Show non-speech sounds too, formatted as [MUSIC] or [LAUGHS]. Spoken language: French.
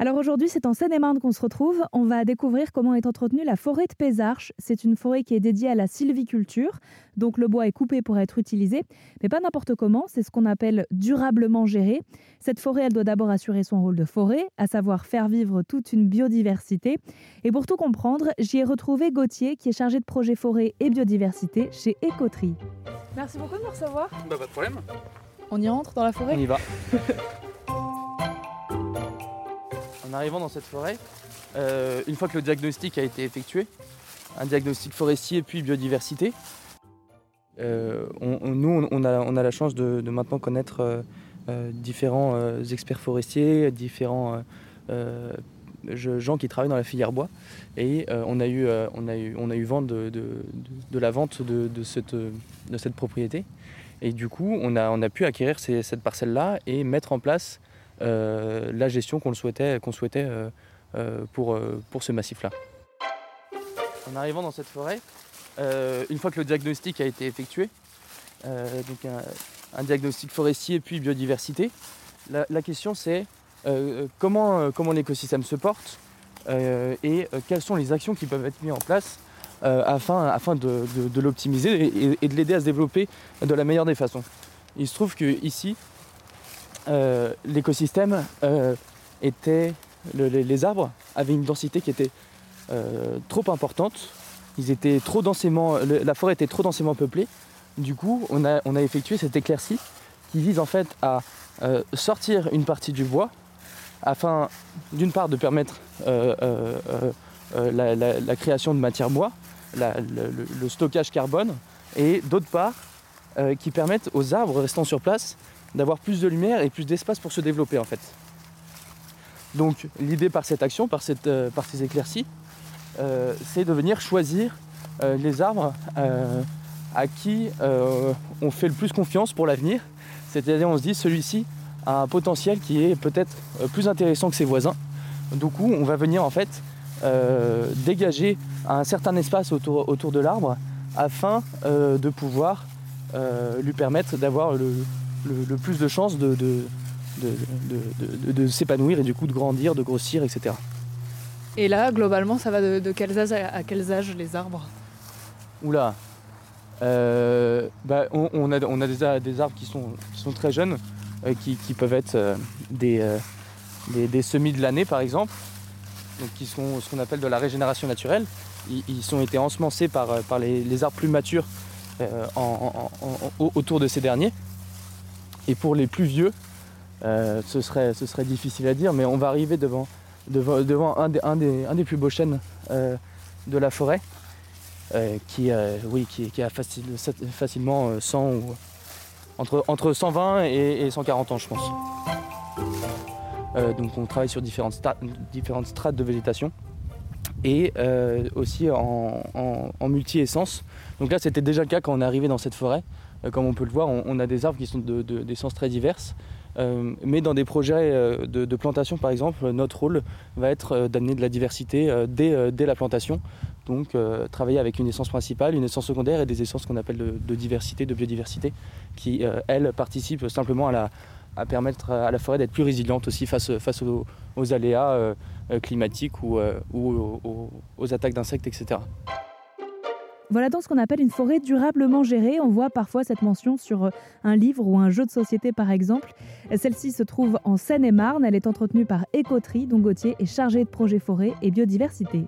Alors aujourd'hui, c'est en Seine-et-Marne qu'on se retrouve. On va découvrir comment est entretenue la forêt de Pézarches. C'est une forêt qui est dédiée à la sylviculture, donc le bois est coupé pour être utilisé, mais pas n'importe comment, c'est ce qu'on appelle durablement géré. Cette forêt, elle doit d'abord assurer son rôle de forêt, à savoir faire vivre toute une biodiversité. Et pour tout comprendre, j'y ai retrouvé Gauthier, qui est chargé de projet forêt et biodiversité chez Écoterie. Merci beaucoup de me recevoir. Bah pas de problème. On y rentre dans la forêt? On y va. [LAUGHS] en arrivant dans cette forêt, euh, une fois que le diagnostic a été effectué, un diagnostic forestier puis biodiversité, euh, nous on a, on la chance de, maintenant connaître euh, différents experts forestiers, différents gens qui travaillent dans la filière bois. Et on, a eu, on, de, la vente de, cette, propriété. Et du coup, on a, pu acquérir cette parcelle-là et mettre en place la gestion qu'on souhaitait, qu'on souhaitait euh, euh, pour, euh, pour ce massif-là. En arrivant dans cette forêt, euh, une fois que le diagnostic a été effectué, euh, donc un, diagnostic forestier puis biodiversité, la, question c'est euh, comment, euh, comment l'écosystème se porte euh, et euh, quelles sont les actions qui peuvent être mises en place euh, afin, afin de, de- de l'optimiser et, et de l'aider à se développer de la meilleure des façons. Il se trouve que ici, euh, l'écosystème euh, était, le- les, arbres avaient une densité qui était euh, trop importante. Ils étaient trop densément, la forêt était trop densément peuplée. Du coup, on a, effectué cette éclaircie qui vise en fait à sortir une partie du bois afin, d'une part, de permettre la, création de matière bois, le, le- stockage carbone, et d'autre part, qui permettent aux arbres restant sur place d'avoir plus de lumière et plus d'espace pour se développer en fait. Donc l'idée par cette action, par, euh, ces éclaircies, euh, c'est de venir choisir euh, les arbres à qui on fait le plus confiance pour l'avenir. C'est-à-dire on se dit celui-ci a un potentiel qui est peut-être plus intéressant que ses voisins. Du coup on va venir en fait dégager un certain espace autour, autour de l'arbre afin de pouvoir lui permettre d'avoir le, le- le plus de chances de, de, de- de- de- de- de s'épanouir et du coup de grandir, de grossir, etc. Et là, globalement, ça va de, de quels âges à, à quels âges les arbres? Oula Euh, bah, on, on a, on a des, arbres qui sont, qui sont très jeunes, euh, qui, qui peuvent être euh, des, euh, des, des semis de l'année par exemple, donc qui sont ce qu'on appelle de la régénération naturelle. Ils, ils ont été ensemencés par, par les, les arbres plus matures euh, en- en- en- au- autour de ces derniers. Et pour les plus vieux, euh, ce, serait, ce serait difficile à dire, mais on va arriver devant, devant, devant un, des, un, des, un des plus beaux chênes euh, de la forêt. Euh, qui, oui, qui, a facile- facilement euh, 100 ou entre, entre 120 et, et 140 ans, je pense. Donc on travaille sur différentes, strates de végétation et aussi en multi-essence. Donc là, c'était déjà le cas quand on est arrivé dans cette forêt. Euh, comme on peut le voir, on, a des arbres qui sont de- très diverses. Euh, mais dans des projets euh, de, plantation, par exemple, notre rôle va être d'amener de la diversité dès, la plantation. Donc travailler avec une essence principale, une essence secondaire et des essences qu'on appelle de, diversité, de biodiversité, qui, elles, participent simplement à, permettre à la forêt d'être plus résiliente aussi face, aux, aléas climatiques ou, aux attaques d'insectes, etc. Voilà donc ce qu'on appelle une forêt durablement gérée. On voit parfois cette mention sur euh, un livre ou un jeu de société par exemple. Celle-ci se trouve en Seine-et-Marne. Elle est entretenue par Écoterie, dont Gauthier est chargé de projet forêt et biodiversité.